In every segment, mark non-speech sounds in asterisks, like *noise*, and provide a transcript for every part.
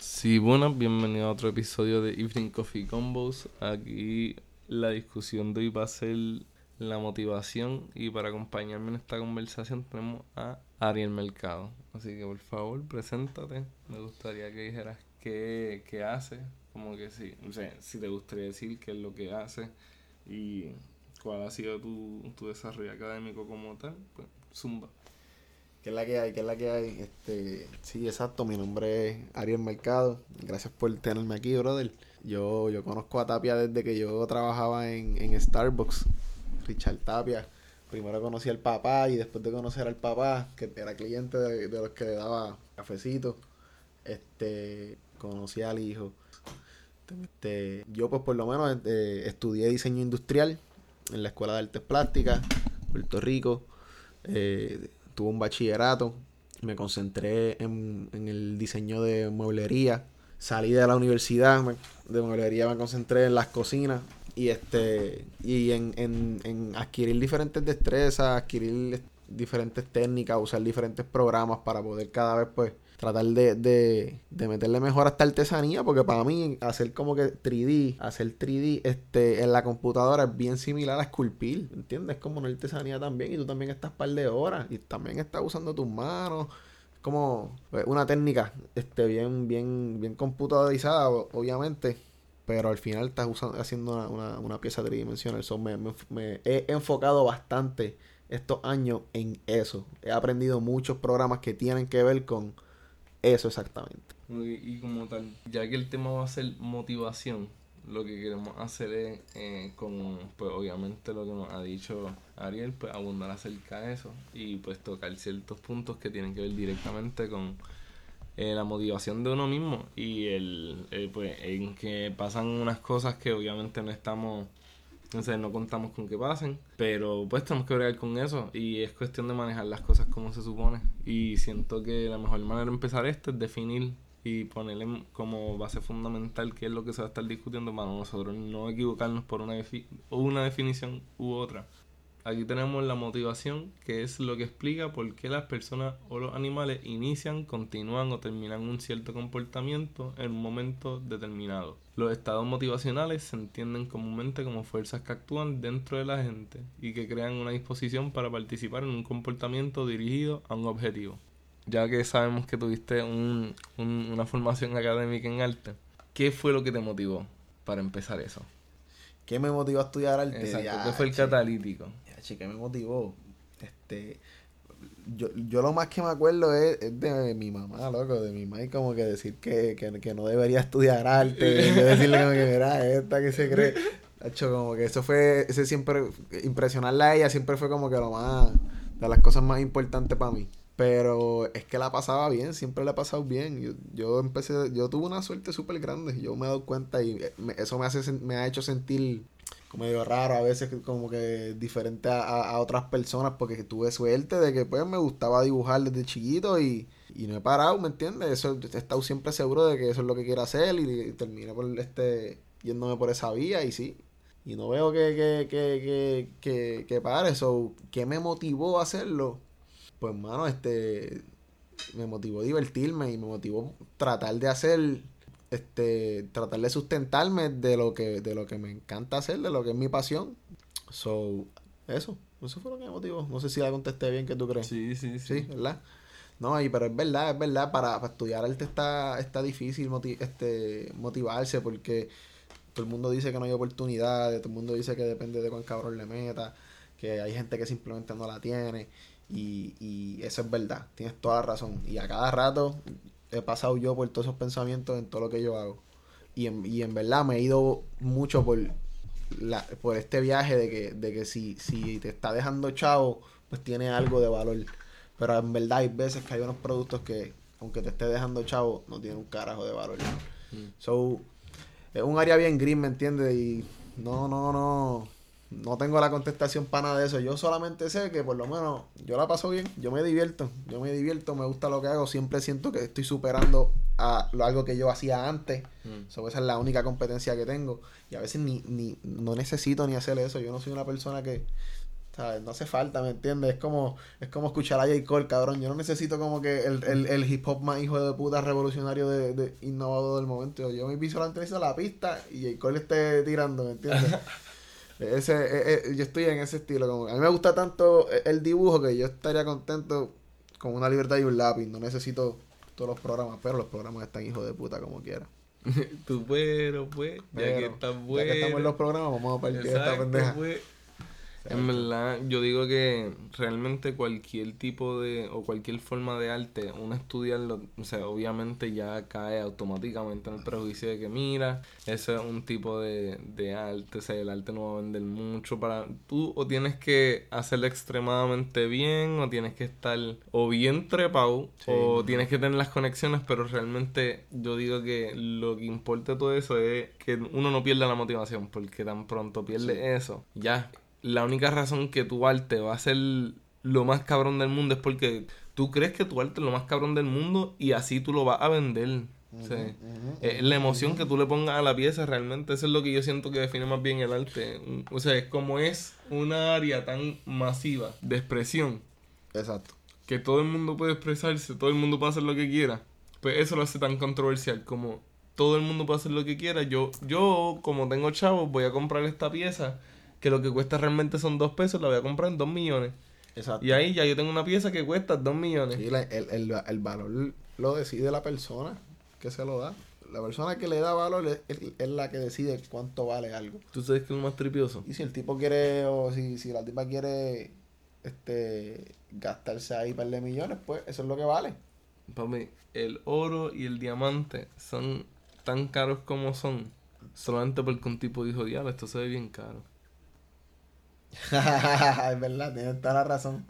Sí, bueno, bienvenido a otro episodio de Evening Coffee Combos. Aquí la discusión de hoy va a ser la motivación y para acompañarme en esta conversación tenemos a Ariel Mercado. Así que por favor, preséntate. Me gustaría que dijeras qué, qué hace, como que sí, o sea, si te gustaría decir qué es lo que hace y cuál ha sido tu, tu desarrollo académico como tal, pues zumba. ¿Qué es la que hay? ¿Qué es la que hay? Este, sí, exacto. Mi nombre es Ariel Mercado. Gracias por tenerme aquí, brother. Yo, yo conozco a Tapia desde que yo trabajaba en, en Starbucks. Richard Tapia. Primero conocí al papá y después de conocer al papá, que era cliente de, los que le daba cafecito, este, conocí al hijo. Este, yo pues por lo menos eh, estudié diseño industrial en la Escuela de Artes Plásticas, Puerto Rico. Eh, tuve un bachillerato, me concentré en, el diseño de mueblería. Salí de la universidad de mueblería, me concentré en las cocinas y este y en, en, en adquirir diferentes destrezas, adquirir diferentes técnicas, usar diferentes programas para poder cada vez pues tratar de, de, de, meterle mejor a esta artesanía, porque para mí hacer como que 3D, hacer 3D este, en la computadora es bien similar a esculpir, ¿entiendes? Es como una artesanía también y tú también estás par de horas y también estás usando tus manos. Como pues, una técnica este, bien, bien, bien computadorizada, obviamente, pero al final estás usando, haciendo una, una, una pieza tridimensional. So, me, me he enfocado bastante estos años en eso. He aprendido muchos programas que tienen que ver con eso exactamente. Y, como tal, ya que el tema va a ser motivación, lo que queremos hacer es, eh, con, pues obviamente lo que nos ha dicho Ariel, pues abundar acerca de eso y pues tocar ciertos puntos que tienen que ver directamente con eh, la motivación de uno mismo y el, eh, pues en que pasan unas cosas que obviamente no estamos entonces no contamos con que pasen, pero pues tenemos que bregar con eso y es cuestión de manejar las cosas como se supone. Y siento que la mejor manera de empezar esto es definir y ponerle como base fundamental qué es lo que se va a estar discutiendo para nosotros no equivocarnos por una, una definición u otra. Aquí tenemos la motivación, que es lo que explica por qué las personas o los animales inician, continúan o terminan un cierto comportamiento en un momento determinado. Los estados motivacionales se entienden comúnmente como fuerzas que actúan dentro de la gente y que crean una disposición para participar en un comportamiento dirigido a un objetivo. Ya que sabemos que tuviste una formación académica en arte, ¿qué fue lo que te motivó para empezar eso? ¿Qué me motivó a estudiar arte? Exacto, ¿qué fue el catalítico? ¿qué me motivó? Este, yo, yo lo más que me acuerdo es, de mi mamá, loco, de mi mamá, como que decir que, que, no debería estudiar arte, decirle como que mira, esta que se cree. hecho como que eso fue, ese siempre, impresionarla a ella siempre fue como que lo más, de las cosas más importantes para mí. Pero es que la pasaba bien, siempre la he pasado bien. Yo, yo empecé, yo tuve una suerte súper grande, yo me he dado cuenta y eso me, hace, me ha hecho sentir medio raro a veces como que diferente a, otras personas porque tuve suerte de que pues me gustaba dibujar desde chiquito y, y no he parado, ¿me entiendes? Eso, he estado siempre seguro de que eso es lo que quiero hacer y, terminé por este yéndome por esa vía y sí. Y no veo que, que, que, que, que, pare. eso ¿Qué me motivó a hacerlo? Pues, mano, este... Me motivó divertirme y me motivó tratar de hacer este, tratar de sustentarme de lo que, de lo que me encanta hacer, de lo que es mi pasión. So, eso, eso fue lo que me motivó. No sé si la contesté bien, que tú crees? Sí, sí, sí. Sí, ¿verdad? No, y, pero es verdad, es verdad, para, estudiar arte está, está difícil este, motivarse porque todo el mundo dice que no hay oportunidades, todo el mundo dice que depende de cuán cabrón le meta, que hay gente que simplemente no la tiene. Y, y eso es verdad, tienes toda la razón. Y a cada rato he pasado yo por todos esos pensamientos en todo lo que yo hago. Y en, y en verdad me he ido mucho por, la, por este viaje de que, de que si, si te está dejando chavo, pues tiene algo de valor. Pero en verdad hay veces que hay unos productos que, aunque te esté dejando chavo, no tienen un carajo de valor. Mm. So, es un área bien gris, ¿me entiendes? Y no, no, no no tengo la contestación para nada de eso. Yo solamente sé que por lo menos yo la paso bien, yo me divierto, yo me divierto, me gusta lo que hago, siempre siento que estoy superando a lo, algo que yo hacía antes. Mm. esa es la única competencia que tengo. Y a veces ni, ni no necesito ni hacer eso. Yo no soy una persona que ¿Sabes? No hace falta, ¿me entiendes? Es como, es como escuchar a J. Cole, cabrón. Yo no necesito como que el, el, el hip hop más hijo de puta revolucionario de, de innovador del momento. Yo me piso la entrevista a la pista y J. Cole esté tirando, ¿me entiendes? *laughs* Ese, eh, eh, yo estoy en ese estilo. Como, a mí me gusta tanto el dibujo que yo estaría contento con una libertad y un lápiz. No necesito todos los programas, pero los programas están hijo de puta como quiera. *laughs* Tú pero, pues, ya que están buenos. Ya que estamos en los programas, vamos a partir esta pendeja. Pues. En verdad, yo digo que realmente cualquier tipo de, o cualquier forma de arte, uno estudiarlo, o sea, obviamente ya cae automáticamente en el prejuicio de que, mira, ese es un tipo de, de arte, o sea, el arte no va a vender mucho para... Tú o tienes que hacerlo extremadamente bien, o tienes que estar o bien trepado, o tienes que tener las conexiones, pero realmente yo digo que lo que importa de todo eso es que uno no pierda la motivación, porque tan pronto pierde eso, ya la única razón que tu arte va a ser lo más cabrón del mundo es porque tú crees que tu arte es lo más cabrón del mundo y así tú lo vas a vender. Eh, la emoción que tú le pongas a la pieza realmente eso es lo que yo siento que define más bien el arte. O sea, es como es una área tan masiva de expresión. Exacto. Que todo el mundo puede expresarse, todo el mundo puede hacer lo que quiera. Pues eso lo hace tan controversial como todo el mundo puede hacer lo que quiera. Yo, yo como tengo chavos, voy a comprar esta pieza que lo que cuesta realmente son dos pesos, la voy a comprar en dos millones. Exacto. Y ahí ya yo tengo una pieza que cuesta dos millones. Sí, el, el, el, valor lo decide la persona que se lo da. La persona que le da valor es, la que decide cuánto vale algo. ¿Tú sabes que es lo más tripioso? Y si el tipo quiere, o si, si la tipa quiere este gastarse ahí un par de millones, pues eso es lo que vale. Para mí, el oro y el diamante son tan caros como son. Solamente porque un tipo dijo, diablo, esto se ve bien caro. *laughs* es verdad, tienes toda la razón.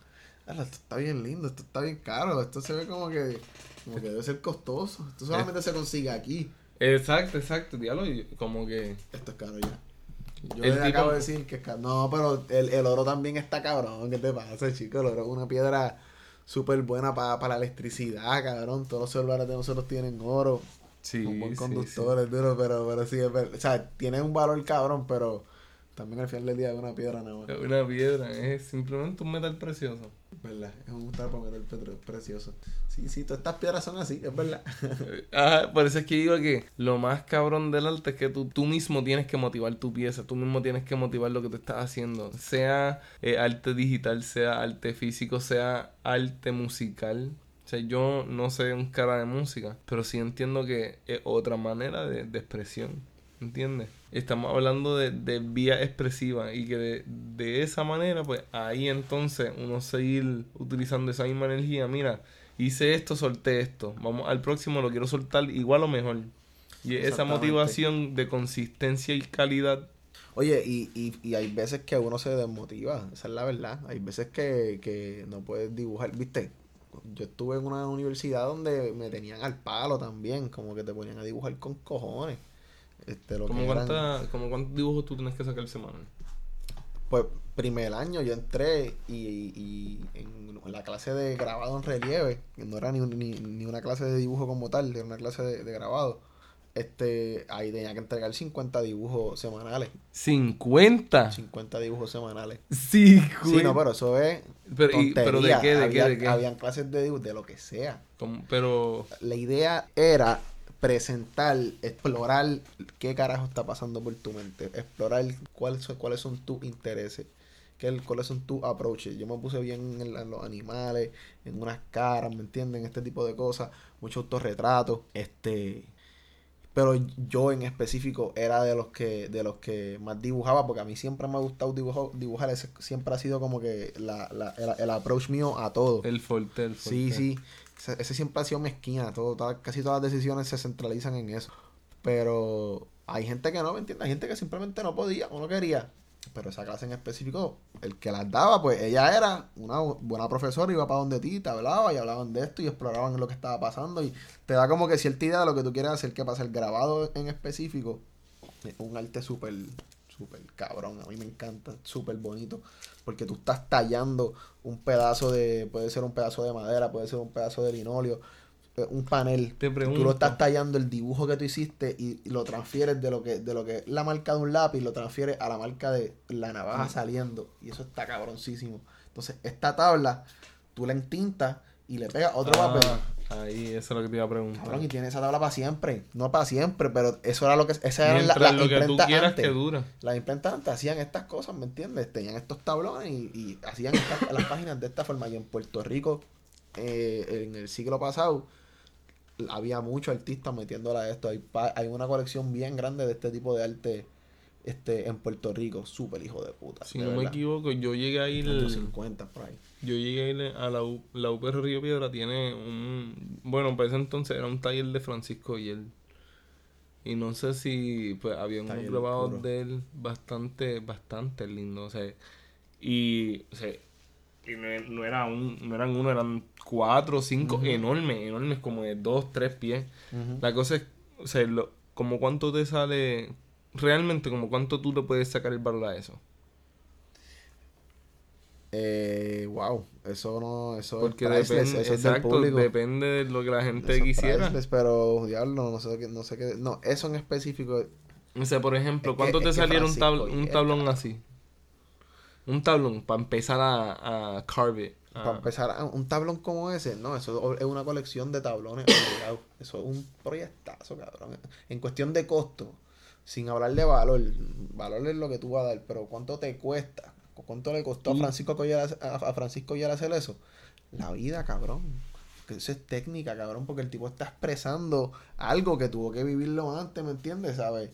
Esto está bien lindo, esto está bien caro, esto se ve como que, como que debe ser costoso. Esto solamente se consigue aquí. Exacto, exacto, diálogo, como que... Esto es caro ya. Yo le acabo de decir que es caro. No, pero el, el oro también está cabrón. ¿Qué te pasa, chico? El oro es una piedra súper buena para la electricidad, cabrón. Todos los celulares de nosotros tienen oro. Sí, un buen conductor, es duro, pero, pero sí, es verdad. O sea, tiene un valor cabrón, pero también al final del día es una piedra nada Es una piedra, es simplemente un metal precioso. ¿Verdad? Es un trapo metal precioso. Sí, sí, todas estas piedras son así, es verdad. *laughs* Ajá, por eso es que digo que lo más cabrón del arte es que tú, tú mismo tienes que motivar tu pieza, tú mismo tienes que motivar lo que tú estás haciendo. Sea eh, arte digital, sea arte físico, sea arte musical. O sea, yo no sé un cara de música, pero sí entiendo que es otra manera de, de expresión. ¿Entiendes? Estamos hablando de, de vía expresiva y que de, de, esa manera, pues ahí entonces uno seguir utilizando esa misma energía. Mira, hice esto, solté esto. Vamos al próximo, lo quiero soltar igual o mejor. Y esa motivación de consistencia y calidad. Oye, y, y, y hay veces que uno se desmotiva, esa es la verdad. Hay veces que, que no puedes dibujar, ¿viste? Yo estuve en una universidad donde me tenían al palo también, como que te ponían a dibujar con cojones. Este, lo ¿Cómo, cuántos dibujos tú tienes que sacar semana? Pues primer año yo entré y, y en, la clase de grabado en relieve, que no era ni, ni, una clase de dibujo como tal, era una clase de, grabado. Este, ahí tenía que entregar 50 dibujos semanales. ¿50? 50 dibujos semanales. Sí, Sí, no, pero eso es. Pero, pero ¿de qué? ¿De qué? ¿De qué? Habían clases de dibujo, de lo que sea. pero. La idea era presentar, explorar qué carajo está pasando por tu mente, explorar cuáles son, cuáles son tus intereses, qué, cuáles son tus approaches. Yo me puse bien en, los animales, en unas caras, ¿me entienden? Este tipo de cosas, mucho autorretratos, este pero yo en específico era de los que de los que más dibujaba porque a mí siempre me ha gustado dibujar, dibujar ese siempre ha sido como que la, la, el, approach mío a todo el fuerte el sí sí ese siempre ha sido mezquina, todo, casi todas las decisiones se centralizan en eso. Pero hay gente que no, ¿me entiendes? Hay gente que simplemente no podía o no quería. Pero esa clase en específico, el que las daba, pues ella era una buena profesora, iba para donde ti, te hablaba y hablaban de esto y exploraban lo que estaba pasando y te da como que cierta idea de lo que tú quieres hacer, que pasa el grabado en específico. Es un arte súper súper cabrón, a mí me encanta, súper bonito, porque tú estás tallando un pedazo de, puede ser un pedazo de madera, puede ser un pedazo de linolio, eh, un panel. Te Tú lo estás tallando el dibujo que tú hiciste y lo transfieres de lo que de lo que es la marca de un lápiz, lo transfieres a la marca de la navaja saliendo. Y eso está cabroncísimo. Entonces, esta tabla, tú la entintas y le pegas otro Ah, papel. Ahí, eso es lo que te iba a preguntar. Cabrón, y tiene esa tabla para siempre. No para siempre, pero eso era lo que. Esa era la, Mientras la lo que tú imprenta quieras antes. que dura. Las imprentas antes hacían estas cosas, ¿me entiendes? Tenían estos tablones y, y hacían estas- las páginas de esta forma. Y en Puerto Rico, eh, en el siglo pasado, había muchos artistas metiéndola a esto. Hay, hay una colección bien grande de este tipo de arte este en Puerto Rico. Súper hijo de puta. Si de no me equivoco, yo llegué a ir. Unos 50 por ahí. Yo llegué a ir a la, U- la UPR Río Piedra. Tiene un. Bueno, para ese entonces era un taller de Francisco y él. Y no sé si pues había grabados puro. de él bastante, bastante lindos. O sea, y, o sea, y no, no era un, no eran uno, eran cuatro o cinco enormes, enormes, como de dos, tres pies. La cosa es, o sea, lo, como cuánto te sale, realmente, como cuánto tú le puedes sacar el valor a eso. Eh, wow, eso no, eso Porque es priceless, depende, eso es del exacto, público. depende de lo que la gente Eso quisiera. pero diablo, no sé qué, no sé qué, no, eso en específico, O sea, por ejemplo, que- ¿cuánto te saliera un, tab- Francisco un tablón así? Un tablón, para empezar a, a carve it. para empezar, ah, un tablón como ese, no, eso es una colección de tablones. Eso es un proyectazo, cabrón. En cuestión de costo, sin hablar de valor, valor es lo que tú vas a dar, pero ¿cuánto te cuesta? ¿Cuánto le costó a Francisco Coller, a, Francisco Coller hacer eso? La vida, cabrón. Que eso es técnica, cabrón, porque el tipo está expresando algo que tuvo que vivirlo antes, ¿me entiendes? ¿Sabes?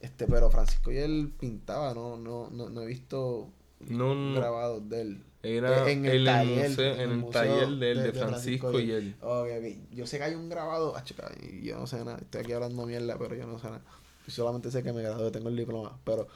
Este, pero Francisco él pintaba, no, no, no, no he visto No, no, grabados de él. era en en el el, taller, museo, en el taller de, él, de- Francisco Francisco y él. Ok, ok. Yo sé que hay un grabado. Ah, y yo no sé nada. Estoy aquí hablando mierda, pero yo no sé nada. Solamente sé que me gradué, tengo el diploma. Pero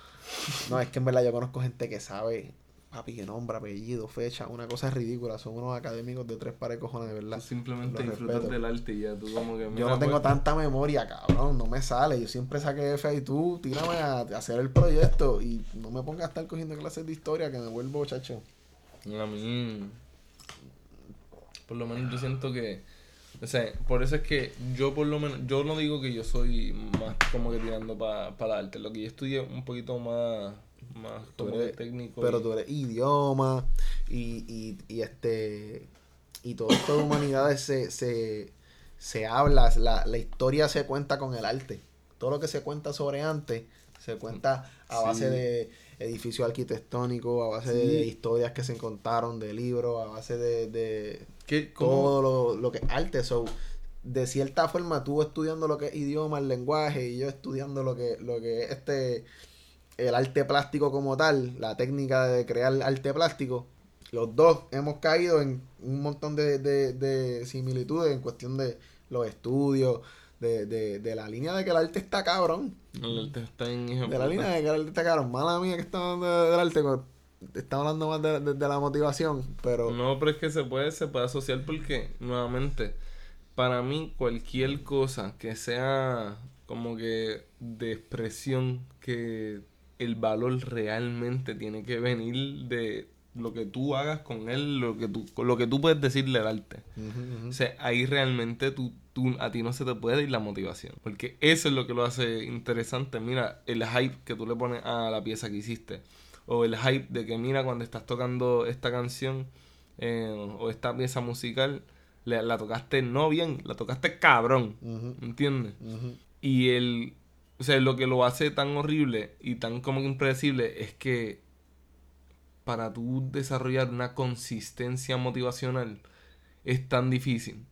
no, es que en verdad yo conozco gente que sabe, papi, que nombre, apellido, fecha. Una cosa ridícula. Son unos académicos de tres pares de cojones, de verdad. Tú simplemente disfrutas respeto. del arte y ya tú como que... Yo no tengo pues, tanta memoria, cabrón. No me sale. Yo siempre saqué F y tú, tírame a, a hacer el proyecto. Y no me pongas a estar cogiendo clases de historia que me vuelvo, chacho. A mí, por lo menos yo siento que, o sea, por eso es que yo por lo menos, yo no digo que yo soy más como que tirando para el arte, lo que yo estudié un poquito más, más Tú como eres- técnico. Pero y- tú eres idioma y, y, y este y todo esto de humanidades se, se, se habla, la, la historia se cuenta con el arte. Todo lo que se cuenta sobre antes se cuenta a Sí. base de edificios arquitectónicos, a base Sí. de historias que se contaron, de libros, a base de, de ¿Qué, todo lo, lo que es arte. So, de cierta forma, tú estudiando lo que es idioma, el lenguaje, y yo estudiando lo que, lo que es este el arte plástico como tal, la técnica de crear arte plástico, los dos hemos caído en un montón de, de, de similitudes en cuestión de los estudios, de, de, de la línea de que el arte está cabrón. El arte está en hijo De la línea de que el arte está cabrón. Mala mía que estamos hablando del arte, estamos hablando más de, de- de la motivación, pero... No, pero es que se puede, se puede asociar porque, nuevamente, para mí cualquier cosa que sea como que de expresión, que el valor realmente tiene que venir de lo que tú hagas con él, lo que tú, lo que tú puedes decirle al arte. Ujú. O sea, ahí realmente tú, tú, a ti no se te puede ir la motivación. Porque eso es lo que lo hace interesante. Mira, el hype que tú le pones a la pieza que hiciste. O el hype de que mira cuando estás tocando esta canción eh, o esta pieza musical, la, la tocaste no bien, la tocaste cabrón. Ujú, ¿Entiendes? Y el... O sea, lo que lo hace tan horrible y tan como que impredecible es que para tú desarrollar una consistencia motivacional es tan difícil.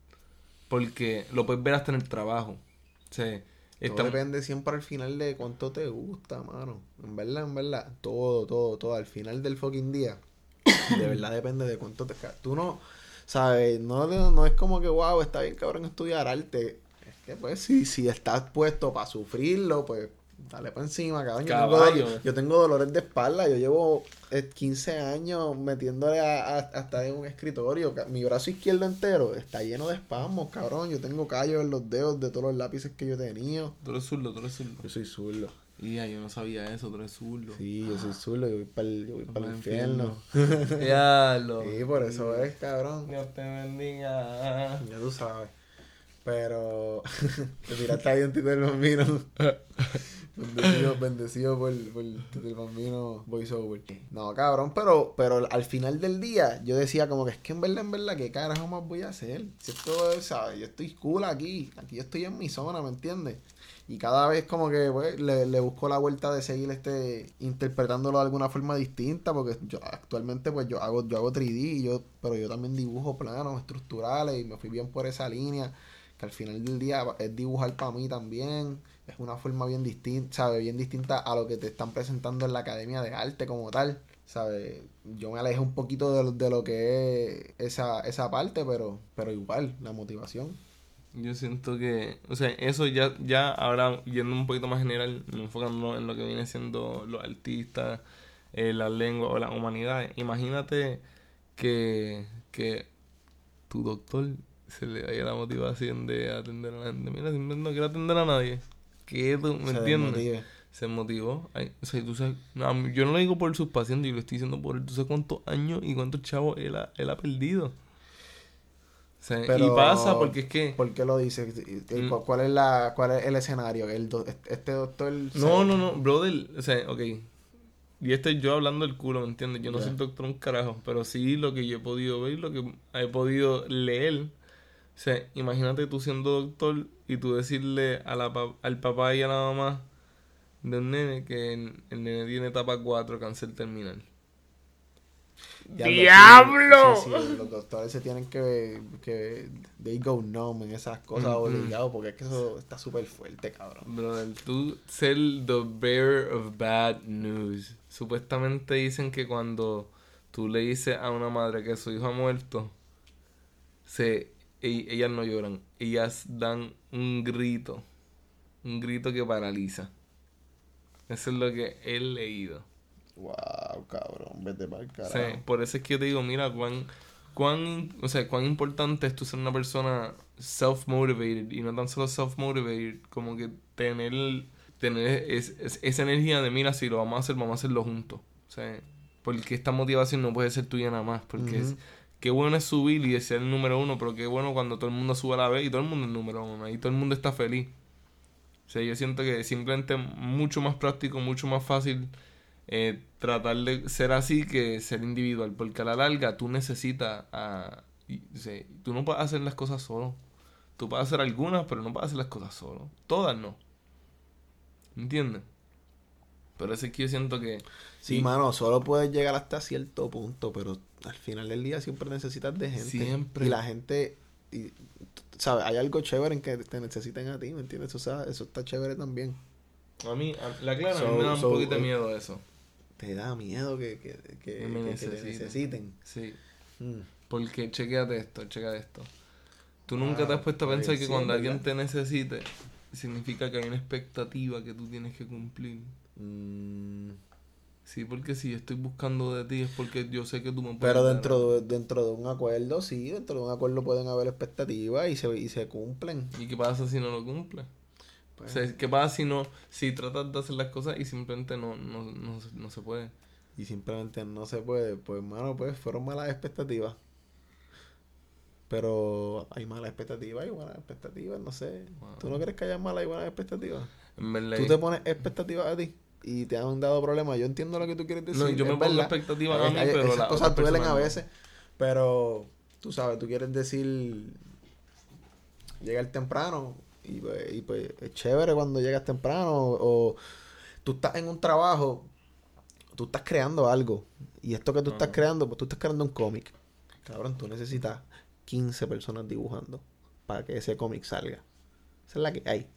Porque lo puedes ver hasta en el trabajo. O sea, Todo depende siempre al final de cuánto te gusta, mano. En verdad, en verdad. Todo, todo, todo. Al final del fucking día. De verdad depende de cuánto te Tú no, ¿sabes? No, no es como que, wow, está bien cabrón estudiar arte. Es que, pues, si, si estás puesto para sufrirlo, pues, dale para encima, cabrón. Yo tengo, yo tengo dolores de espalda. Yo llevo eh, 15 años metiéndole a, a- hasta en un escritorio. Mi brazo izquierdo entero está lleno de espasmos, cabrón. Yo tengo callos en los dedos de todos los lápices que yo he tenido. Tú eres zurdo, tú eres zurdo. Yo soy zurdo. Y yo no sabía eso, tú eres zurdo. Sí, yo soy zurdo, yo voy para el, yo voy Para para el el infierno. *laughs* Diablo. Sí, por eso es, cabrón. Dios te bendiga. Ya tú sabes. Pero. *laughs* te tiraste ahí un Tito del Bambino. *laughs* bendecido, bendecido por, por del Bambino voiceover. No, cabrón, pero, pero al final del día yo decía como que es que en verdad, en verdad, ¿qué carajo más voy a hacer? Si esto es, ¿sabes? Yo estoy cool aquí. Aquí yo estoy en mi zona, ¿me entiendes? Y cada vez como que pues, le, le busco la vuelta de seguir este interpretándolo de alguna forma distinta, porque yo actualmente pues yo hago, yo hago 3D, y yo, pero yo también dibujo planos estructurales y me fui bien por esa línea, que al final del día es dibujar para mí también, es una forma bien distinta, ¿sabes? Bien distinta a lo que te están presentando en la Academia de Arte como tal. ¿sabes? Yo me alejé un poquito de, de lo que es esa, esa parte, pero, pero igual, la motivación. Yo siento que, o sea, eso ya, ya ahora yendo un poquito más general, enfocándonos en lo que viene siendo los artistas, eh, la lengua o la humanidad. Imagínate que, que tu doctor se le dé la motivación de atender a la gente. Mira, simplemente no quiero atender a nadie. Que tú, ¿me entiendes? Se motivó. o sea, tú sabes, no, yo no lo digo por sus pacientes, yo lo estoy diciendo por él. Tú sabes cuántos años y cuántos chavos él ha, él ha perdido y pasa porque es que... ¿Por qué lo dices? Mm. ¿Cuál es, la, ¿Cuál es el escenario? El este doctor... No, no, no, brother. O sea, ok. Y este yo hablando del culo, ¿me entiendes? Yo no soy doctor un carajo, pero sí lo que yo he podido ver, lo que he podido leer. O sea, imagínate tú siendo doctor y tú decirle a la, al papá y a la mamá de un nene que el, el nene tiene etapa 4, cáncer terminal. ¡Diablo! los doctores se tienen que, que they go numb en esas cosas obligados porque es que eso está súper fuerte, cabrón. Brother, tú ser the bearer of bad news. Supuestamente dicen que cuando tú le dices a una madre que su hijo ha muerto, se, e, ellas no lloran, ellas dan un grito, un grito que paraliza. Eso es lo que he leído. Wow, cabrón, vete para el carajo. Sí, por eso es que yo te digo, mira, cuán, cuán, o sea, cuán importante es tú ser una persona self-motivated y no tan solo self-motivated, como que tener, tener esa energía de, mira, si lo vamos a hacer, vamos a hacerlo juntos. O sea, porque esta motivación no puede ser tuya nada más, porque es, qué bueno es subir y ser el número uno, pero qué bueno cuando todo el mundo sube a la vez y todo el mundo es el número uno, y todo el mundo está feliz. O sea, yo siento que simplemente mucho más práctico, mucho más fácil eh, tratar de ser así que ser individual, porque a la larga tú necesitas, a, tú no puedes hacer las cosas solo. Tú puedes hacer algunas, pero no puedes hacer las cosas solo. Todas no. ¿Entiendes? Pero es que yo siento que... Sí, mano, solo puedes llegar hasta cierto punto, pero al final del día siempre necesitas de gente. Siempre. Y la gente, y, ¿sabes? Hay algo chévere en que te necesiten a ti, ¿me entiendes? O sea, eso está chévere también. A mí, la clara, a mí me da un poquito de miedo eso te da miedo que, que, que, me necesiten. Sí. Mm. Porque chequeate esto, chequeate esto. Tú nunca te has puesto a pensar que cuando alguien te necesite, significa que hay una expectativa que tú tienes que cumplir. Mm. Sí, porque si estoy buscando de ti es porque yo sé que tú me puedes. Pero dentro de, dentro de un acuerdo, sí, dentro de un acuerdo pueden haber expectativas y se, y se cumplen. ¿Y qué pasa si no lo cumple? O sea, ¿qué pasa si no, si tratas de hacer las cosas y simplemente no, no, no, no se puede? Y simplemente no se puede. Pues, mano, pues fueron malas expectativas. Pero hay malas expectativas y buenas expectativas, no sé. ¿Tú no crees que haya malas y buenas expectativas? Tú te pones expectativas a ti y te han dado problemas. Yo entiendo lo que tú quieres decir. No, yo me pongo expectativas a mí, pero las cosas duelen a veces. Pero, tú sabes, tú quieres decir llegar temprano y pues, y pues es chévere cuando llegas temprano o, tú estás en un trabajo, tú estás creando algo. Y esto que tú estás creando, pues tú estás creando un cómic. Cabrón, tú necesitas 15 personas dibujando para que ese cómic salga. Esa es la que hay.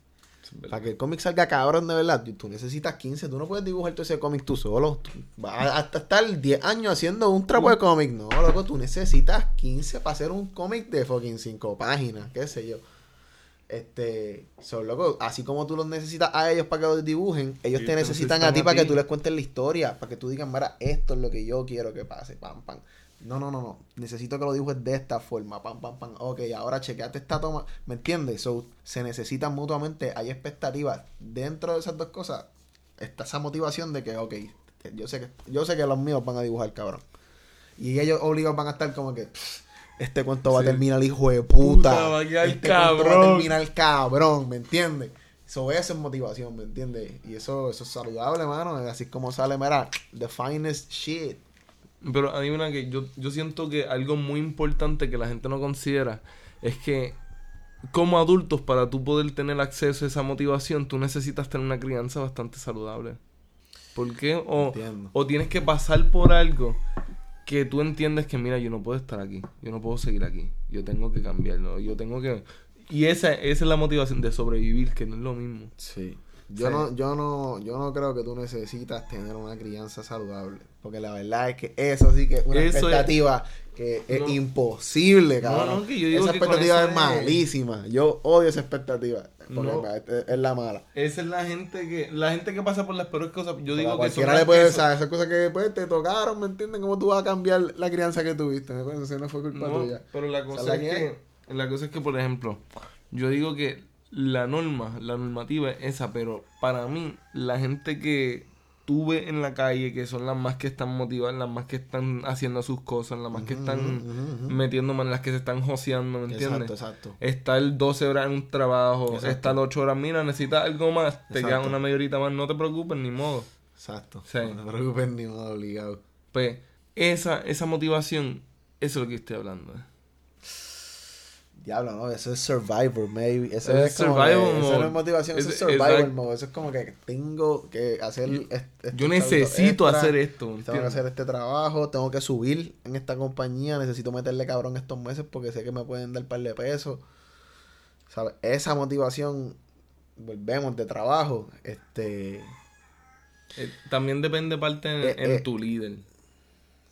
Para que el cómic salga cabrón de verdad, tú necesitas 15. Tú no puedes dibujar todo ese cómic tú solo. vas hasta estar 10 años haciendo un trapo de cómic. No, loco, tú necesitas 15 para hacer un cómic de fucking 5 páginas, qué sé yo. Este, son locos, así como tú los necesitas a ellos para que los dibujen, ellos te necesitan a ti para que tú les cuentes la historia, para que tú digas, mira, esto es lo que yo quiero que pase, pam, pam. No, no, no, no. Necesito que lo dibujes de esta forma, pam, pam, pam. Ok, ahora chequeate esta toma. ¿Me entiendes? So, se necesitan mutuamente, hay expectativas. Dentro de esas dos cosas, está esa motivación de que, ok, yo sé que, yo sé que los míos van a dibujar, cabrón. Y ellos obligados van a estar como que, este cuento va a terminar hijo de puta. Puta, va a quedar este cuento va a cabrón. terminar cabrón, ¿me entiendes? Eso eso es motivación, ¿me entiendes? Y eso, eso es saludable, mano. Así es como sale, mira, the finest shit. Pero adivina que yo, yo siento que algo muy importante que la gente no considera es que como adultos para tú poder tener acceso a esa motivación tú necesitas tener una crianza bastante saludable. ¿Por qué? O, o tienes que pasar por algo que tú entiendes que mira yo no puedo estar aquí, yo no puedo seguir aquí, yo tengo que cambiarlo, yo tengo que... Y esa, esa es la motivación de sobrevivir, que no es lo mismo. Sí. Yo Sí. no, yo no, yo no creo que tú necesitas tener una crianza saludable. Porque la verdad es que eso sí que es una Eso es- expectativa que es No. imposible, cabrón. no, que yo digo esa que expectativa es malísima. Yo odio esa expectativa. Porque es, la mala. Esa es la gente que la gente que pasa por las peores cosas. Yo Pero digo que cualquiera le puede, esas cosas que pues, te tocaron, ¿me entienden? ¿Cómo tú vas a cambiar la crianza que tuviste? Eso no fue culpa tuya. pero la cosa es que, la cosa es que, por ejemplo, yo digo que la norma, la normativa es esa, pero para mí, la gente que tuve en la calle, que son las más que están motivadas, las más que están haciendo sus cosas, las más que están ujú, ujú. metiendo manos, las que se están joseando, ¿me entiendes? Exacto, exacto. Estar 12 horas en un trabajo, Exacto. estar 8 horas, mira, necesitas algo más, te Exacto. queda una mayorita más, no te preocupes, ni modo. Exacto. Sí. No te preocupes ni modo obligado. Pues esa, esa motivación, eso es lo que estoy hablando. Diablo, no, eso es Survivor, maybe. Eso Es es, Eso mode. no es motivación, eso es Es- Survivor mode. Eso es como que tengo que hacer. est- estos Yo necesito extra, hacer esto, Tengo que hacer este trabajo, tengo que subir en esta compañía, necesito meterle cabrón estos meses porque sé que me pueden dar par de pesos. ¿Sabes? Esa motivación, volvemos de trabajo, este... Eh, también depende parte en, Eh, en eh. tu líder.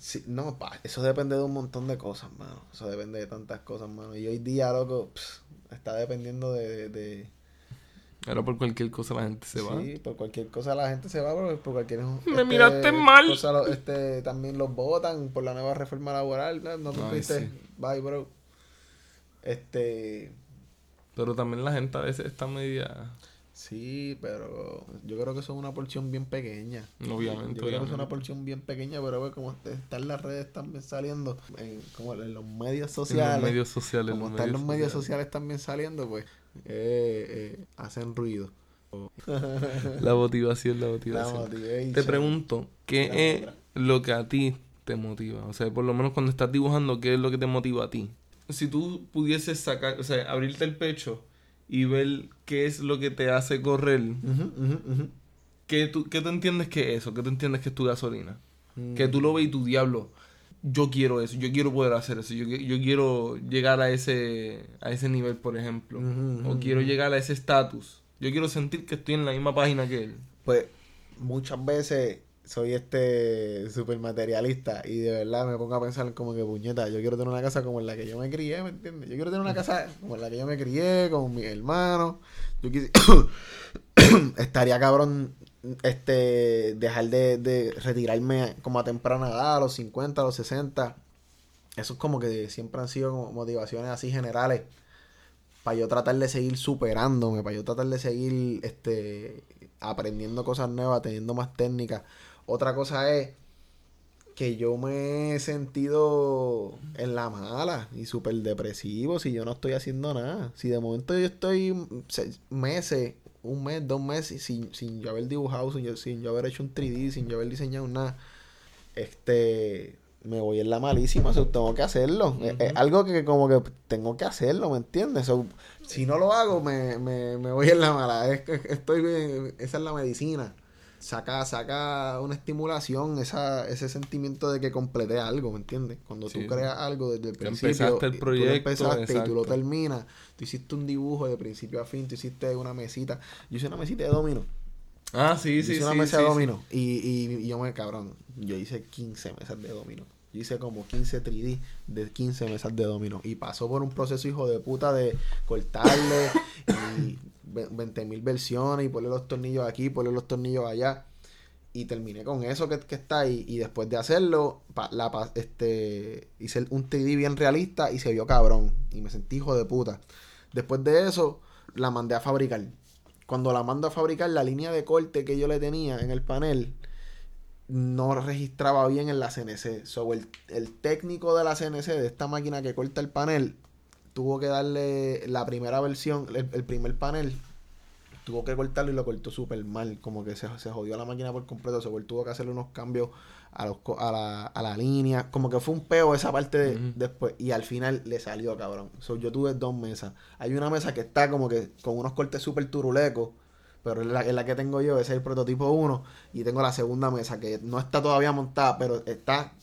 Sí, no, pa, eso depende de un montón de cosas, mano. Eso depende de tantas cosas, mano. Y hoy día, loco, pss, está dependiendo de- de Ahora por cualquier cosa la gente se va. Sí, por cualquier cosa la gente se va, por, por cualquier... Me miraste mal. cosa este, también los votan por la nueva reforma laboral, ¿no? No cumpliste. sí. Bye, bro. Este... Pero también la gente a veces está media... Sí, pero yo creo que eso es una porción bien pequeña. Obviamente, Yo creo que es obviamente. una porción bien pequeña, pero pues, como están las redes también saliendo, en, como en los medios En sociales, los medios sociales. como están los medios sociales también saliendo, pues eh, eh, hacen ruido. *laughs* La motivación, la La motivación. motivation. Te pregunto, ¿qué La es otra. lo que a ti te motiva? O sea, por lo menos cuando estás dibujando, ¿qué es lo que te motiva a ti? Si tú pudieses sacar, o sea, abrirte el pecho y ver qué es lo que te hace correr. ¿qué tú, qué tú entiendes que es eso? ¿Qué tú entiendes que es tu gasolina? Mm. Que tú lo ves y tu diablo, yo quiero eso, yo quiero poder hacer eso, yo, yo quiero llegar a ese, a ese nivel, por ejemplo. O quiero llegar a ese estatus. Yo quiero sentir que estoy en la misma página que él. Pues muchas veces soy este super materialista y de verdad me pongo a pensar como que puñeta, yo quiero tener una casa como en la que yo me crié, ¿me entiendes? Yo quiero tener una casa como en la que yo me crié, con mis hermanos. Yo quisi- *coughs* estaría cabrón este dejar de, de retirarme como a temprana edad, a los 50, a los 60. Eso es como que siempre han sido motivaciones así generales para yo tratar de seguir superándome, para yo tratar de seguir este aprendiendo cosas nuevas, teniendo más técnicas. Otra cosa es que yo me he sentido en la mala y súper depresivo si yo no estoy haciendo nada. Si de momento yo estoy se- meses, un mes, dos meses sin, sin yo haber dibujado, sin yo, sin yo haber hecho un 3D, sin yo haber diseñado nada, este me voy en la malísima, tengo que hacerlo. Es- algo que como que tengo que hacerlo, ¿me entiendes? Si no lo hago, me, me, me voy en la mala. Es estoy bien- esa es la medicina. Saca, saca una estimulación, esa, ese sentimiento de que completé algo, ¿me entiendes? Cuando Sí. tú creas algo desde el principio, empezaste el proyecto, tú lo empezaste y tú lo terminas, tú hiciste un dibujo de principio a fin, tú hiciste una mesita. Yo hice una mesita de domino. Ah, sí, Yo sí, hice sí. una mesa sí, de domino. Y, y, y yo me cabrón. Yo hice 15 mesas de domino. Yo hice como 15 3D de 15 mesas de domino. Y pasó por un proceso hijo de puta de cortarle y *laughs* 20 mil versiones y ponerle los tornillos aquí, ponerle los tornillos allá. Y terminé con eso que, está ahí. Y después de hacerlo, la, este, hice un 3D bien realista y se vio cabrón. Y me sentí hijo de puta. Después de eso, la mandé a fabricar. Cuando la mando a fabricar, la línea de corte que yo le tenía en el panel, no registraba bien en la CNC. So, el, el técnico de la CNC, de esta máquina que corta el panel, tuvo que darle la primera versión, el, el primer panel, tuvo que cortarlo y lo cortó súper mal. Como que se, se jodió la máquina por completo. Se tuvo que hacerle unos cambios a, los, a, la, a la línea. Como que fue un peo esa parte de, después. Y al final le salió, cabrón. So, yo tuve dos mesas. Hay una mesa que está como que con unos cortes súper turulecos. Pero es la, es la que tengo yo, ese es el prototipo 1. Y tengo la segunda mesa que no está todavía montada, pero está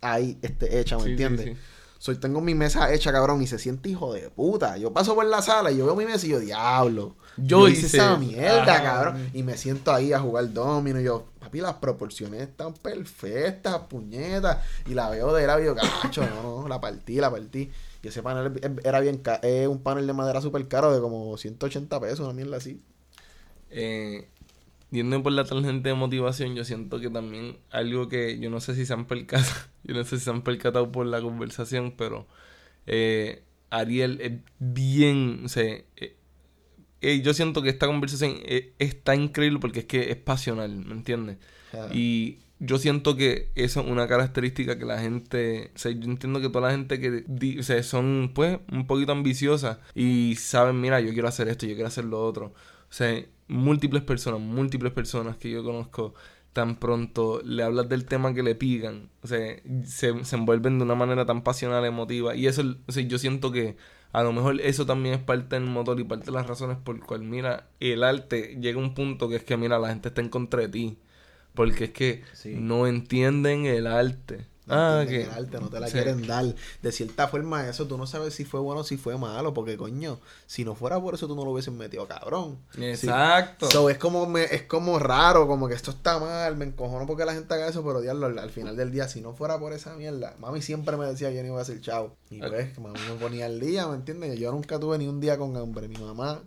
ahí este, hecha, ¿me Sí, entiendes? sí. Soy, tengo mi mesa hecha, cabrón, y se siente hijo de puta. Yo paso por la sala y yo veo mi mesa y yo, diablo. Yo Yo hice hice- esa mierda, Ajá. cabrón. Y me siento ahí a jugar domino. Y yo, papi, las proporciones están perfectas, puñetas. Y la veo de la cacho, no, no, la partí, la partí. Y ese panel era bien caro. Es un panel de madera súper caro de como 180 pesos, una mierda así. Eh, yendo por la tangente de motivación, yo siento que también algo que yo no sé si se han percatado, *laughs* yo no sé si se han percatado por la conversación, pero eh, Ariel es bien, o sea, eh, eh, yo siento que esta conversación eh, está increíble porque es que es pasional, ¿me entiendes? Ajá. Y yo siento que eso es una característica que la gente, o sea, yo entiendo que toda la gente que di- o sea, son pues un poquito ambiciosas y saben, mira, yo quiero hacer esto, yo quiero hacer lo otro. O sea, múltiples personas, múltiples personas que yo conozco tan pronto le hablas del tema que le pican, o sea, se, se envuelven de una manera tan pasional, emotiva y eso, o sea, yo siento que a lo mejor eso también es parte del motor y parte de las razones por cual, mira, el arte llega a un punto que es que, mira, la gente está en contra de ti. Porque es que Sí. no entienden el arte. No ah, el arte, no te la sí. quieren dar. De cierta forma, eso tú no sabes si fue bueno o si fue malo, porque coño, si no fuera por eso tú no lo hubieses metido, cabrón. Sí. Exacto. So, es como me, es como raro, como que esto está mal, me encojono porque la gente haga eso, pero diablo, al, al final del día, si no fuera por esa mierda, mami siempre me decía que yo no iba a ser chavo. Y Ah. pues, mami me ponía al día, ¿me entiendes? Yo nunca tuve ni un día con hambre. Mi mamá,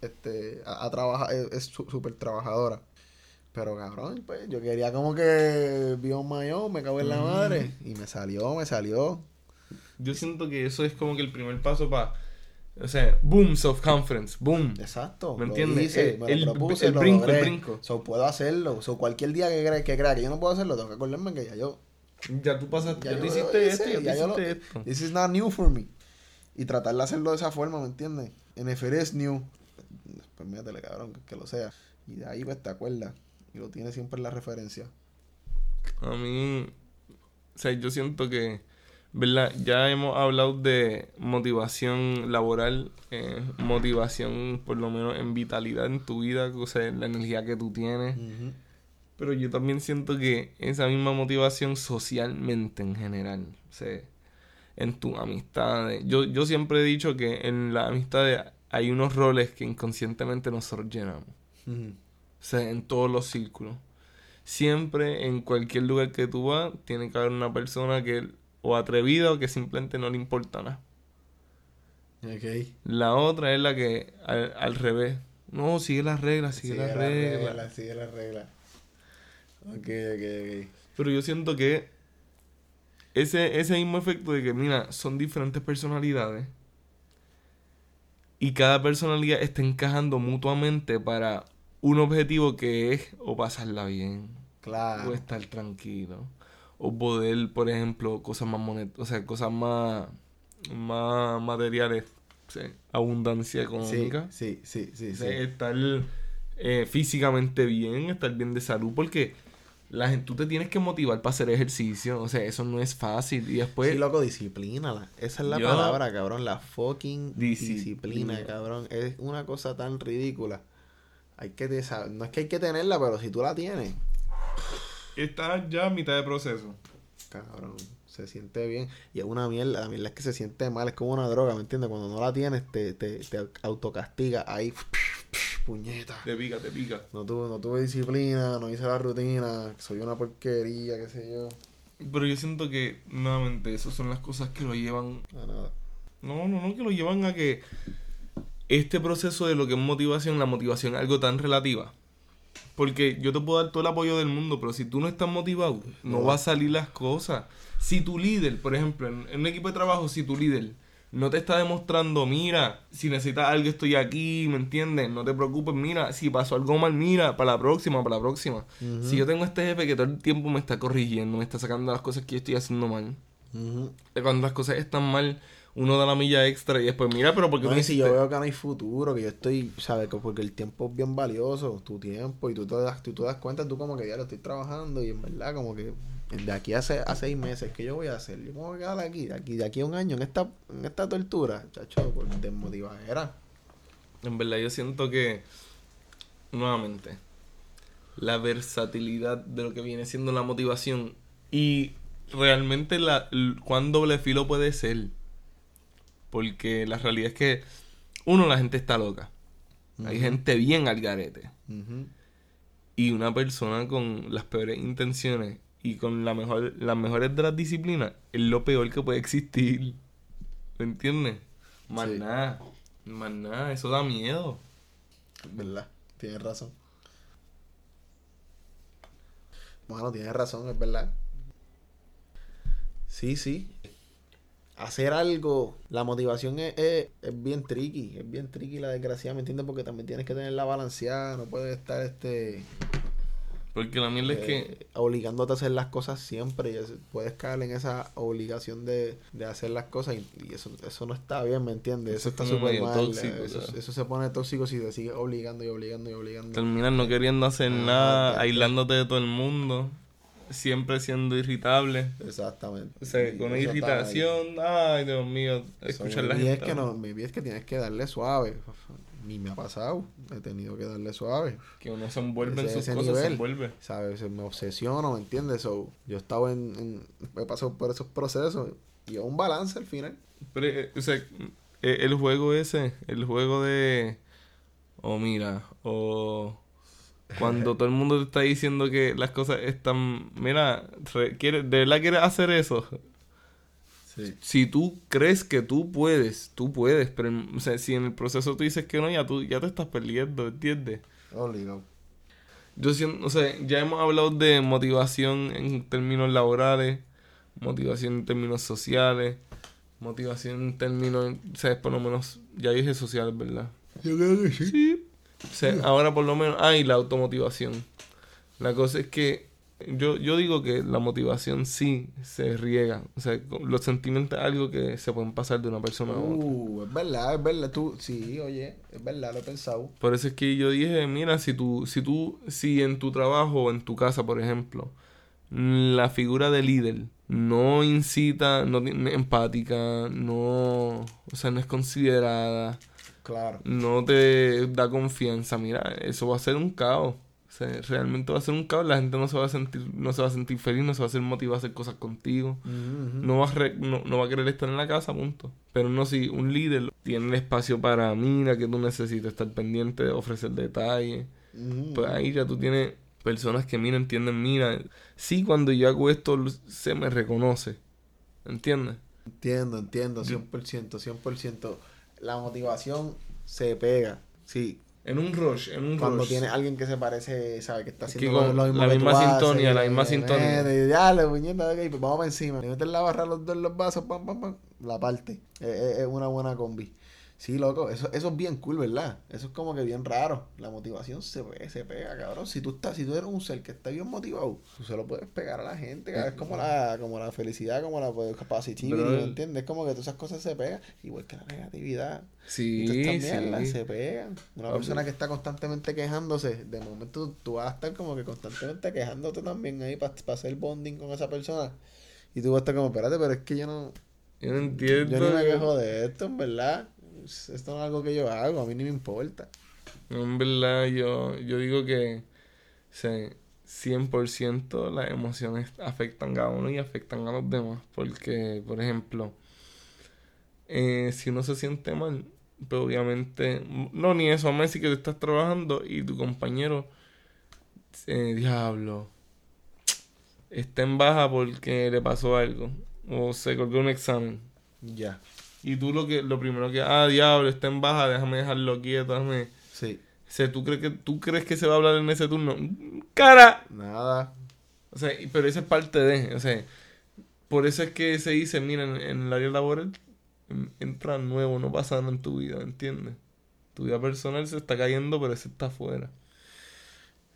este, a, a es súper trabajadora. Pero cabrón, pues yo quería como que vio mayor, me cago en la madre. Y me salió, me salió. Yo siento que eso es como que el primer paso para... O sea, boom, self-conference, boom. Exacto. ¿Me entiendes? hice, El- me el- propuse, el lo brinco, el brinco. So, puedo hacerlo. So, cualquier día que crea, que crea que yo no puedo hacerlo, tengo que acordarme que ya yo. Ya tú pasaste, Ya yo tú hiciste esto, ya, ya tú yo lo- hiciste esto. This is not new for me. Y tratar de hacerlo de esa forma, ¿me entiendes? It is new, pues métele, cabrón, que, que lo sea. Y de ahí pues te acuerdas. Y lo tienes siempre en la referencia. A mí, o sea, yo siento que, ¿verdad? Ya hemos hablado de motivación laboral, eh, motivación por lo menos en vitalidad en tu vida, o sea, la energía que tú tienes. Pero yo también siento que esa misma motivación socialmente en general, o sea, en tus amistades. Yo, yo siempre he dicho que en las amistades hay unos roles que inconscientemente nosotros llenamos. O sea, en todos los círculos. Siempre, en cualquier lugar que tú vas, tiene que haber una persona que o atrevida o que simplemente no le importa nada. Ok. La otra es la que al, al revés. No, sigue las reglas, sigue, las reglas. Sigue las reglas. Ok, ok, ok. Pero yo siento que ese, ese mismo efecto de que, mira, son diferentes personalidades y cada personalidad está encajando mutuamente para un objetivo que es o pasarla bien, Claro. o estar tranquilo, o poder, por ejemplo, cosas más monet o sea, cosas más, más materiales, sea, abundancia sí, económica. sí, sí, sí, sí. estar eh, físicamente bien, estar bien de salud, porque la gente, tú te tienes que motivar para hacer ejercicio, o sea, eso no es fácil. Y después, sí, loco, disciplínala. Esa es la Yo- palabra, cabrón. La fucking Disciplina. disciplina, cabrón. Es una cosa tan ridícula. Hay que No es que hay que tenerla, pero si tú la tienes, estás ya a mitad de proceso. cabrón, se siente bien. Y es una mierda. La mierda es que se siente mal. Es como una droga, ¿me entiendes? Cuando no la tienes, te, te, te autocastiga. Ahí, puñeta. Te pica, te pica. No tuve, no tuve disciplina, no hice la rutina, soy una porquería, qué sé yo. Pero yo siento que, nuevamente, esas son las cosas que lo llevan No, nada. No, no, no, que lo llevan a que este proceso de lo que es motivación, la motivación es algo tan relativa. Porque yo te puedo dar todo el apoyo del mundo, pero si tú no estás motivado, no No. va a salir las cosas. Si tu líder, por ejemplo, en, en un equipo de trabajo, si tu líder no te está demostrando, mira, si necesitas algo estoy aquí, ¿me entiendes? No te preocupes, mira, si pasó algo mal, mira, para la próxima, para la próxima. Si yo tengo este jefe que todo el tiempo me está corrigiendo, me está sacando las cosas que yo estoy haciendo mal. Cuando las cosas están mal, uno da la milla extra y después, mira, pero porque no, si yo veo que no hay futuro, que yo estoy, ¿sabes? Porque el tiempo es bien valioso, tu tiempo, y tú te das, tú te das cuenta, tú como que ya lo estoy trabajando y en verdad como que de aquí a, a seis meses, ¿qué yo voy a hacer? Yo me voy a quedar aquí, de aquí, de aquí a un año, en esta, en esta tortura, chacho, por desmotivadera. En verdad, yo siento que, nuevamente, la versatilidad de lo que viene siendo la motivación y realmente la, cuán doble filo puede ser. Porque la realidad es que, uno, la gente está loca. Hay gente bien al garete. Y una persona con las peores intenciones y con la mejor, las mejores de las disciplinas es lo peor que puede existir. ¿Me entiendes? Más nada. Más nada. Eso da miedo. ¿Verdad? Tienes razón. Bueno, tienes razón, es verdad. Sí, sí. Hacer algo, la motivación es, es, es, bien tricky, es bien tricky la desgracia, ¿me entiendes? Porque también tienes que tener la balanceada, no puedes estar este porque la mierda es que... Eh, obligándote a hacer las cosas siempre y puedes caer en esa obligación de, hacer las cosas y, eso, eso no está bien, ¿me entiendes? Eso, está súper mal. Eh, eso, se pone tóxico si te sigues obligando y obligando y obligando. Terminas no queriendo hacer nada, aislándote de todo el mundo, siempre siendo irritable. Exactamente. O sea, con irritación, ay Dios mío, escuchar la gente. Es que no, mi es que tienes que darle suave ni me ha pasado. He tenido que darle suave. Que uno se envuelve en sus cosas, se envuelve. ¿Sabes? Me obsesiono, ¿me entiendes? So, yo he estado en, en, He pasado por esos procesos y es un balance al final. Pero, eh, o sea, eh, el juego ese, el juego de. O mira, o. Cuando todo el mundo te está diciendo que las cosas están. Mira, ¿de verdad quieres hacer eso? Si tú crees que tú puedes, tú puedes, pero o sea, si en el proceso tú dices que no, ya tú ya te estás perdiendo, ¿entiendes? Yo siento, o sea, ya hemos hablado de motivación en términos laborales, motivación en términos sociales, motivación en términos, o sea, por lo menos, ya dije sociales, ¿verdad? Yo creo que sí. sí. O sea, ahora por lo menos, hay la automotivación. La cosa es que yo, yo digo que la motivación sí se riega. O sea, los sentimientos es algo que se pueden pasar de una persona a otra. Uh, es verdad, es verdad. Tú, sí, oye, es verdad, lo he pensado. Por eso es que yo dije, mira, si tú, si tú, si en tu trabajo o en tu casa, por ejemplo, la figura de líder no incita, no es empática, no, o sea, no es considerada. Claro. No te da confianza, mira, eso va a ser un caos realmente va a ser un caos, la gente no se va a sentir, no se va a sentir feliz, no se va a ser motivada a hacer cosas contigo, no, va a no, va a querer estar en la casa, punto. Pero no si un líder tiene el espacio para mira que tú necesitas estar pendiente, ofrecer detalles, pues ahí ya tú tienes personas que mira, entienden, mira, sí cuando yo hago esto se me reconoce, ¿entiendes? Entiendo, entiendo, 100%, 100%. La motivación se pega, sí, en un rush, en un Cuando tiene alguien que se parece, sabe que está haciendo lo, mismo La misma sintonía, la misma sintonía. Dale, puñeta, ok, pues vamos para encima. Le meten la barra los dos los vasos, pam, pam, pam. La parte. Es, una buena combi. Sí, loco, eso, eso es bien cool, ¿verdad? Eso es como que bien raro. La motivación se, se pega, cabrón. Si tú estás, si tú eres un ser que está bien motivado, tú se lo puedes pegar a la gente. Es como la, como la felicidad, como la pues, positividad, ¿me entiendes? Es como que todas esas cosas se pegan, igual que la negatividad. Sí, sí. se pegan. Una persona que está constantemente quejándose, de momento tú vas a estar como que constantemente quejándote también ahí para hacer bonding con esa persona. Y tú vas a estar como, espérate, pero es que yo no... Yo no entiendo. Yo no me quejo de esto, en verdad. Esto no es algo que yo hago, a mí ni me importa. En verdad, yo, yo digo que se 100% las emociones afectan a uno y afectan a los demás. Porque, por ejemplo, eh, si uno se siente mal, pues obviamente, no, ni eso, a decir que tú estás trabajando y tu compañero, eh, diablo, está en baja porque le pasó algo o se colgó un examen. Ya. Y tú lo que lo primero que, ah, diablo, está en baja, déjame dejarlo quieto, déjame. Sí. O ¿tú crees que tú crees que se va a hablar en ese turno? Cara. Nada. O sea, pero esa es parte de, o sea, por eso es que se dice, mira, en, el área laboral entra nuevo, no pasa nada en tu vida, ¿entiendes? Tu vida personal se está cayendo, pero ese está afuera.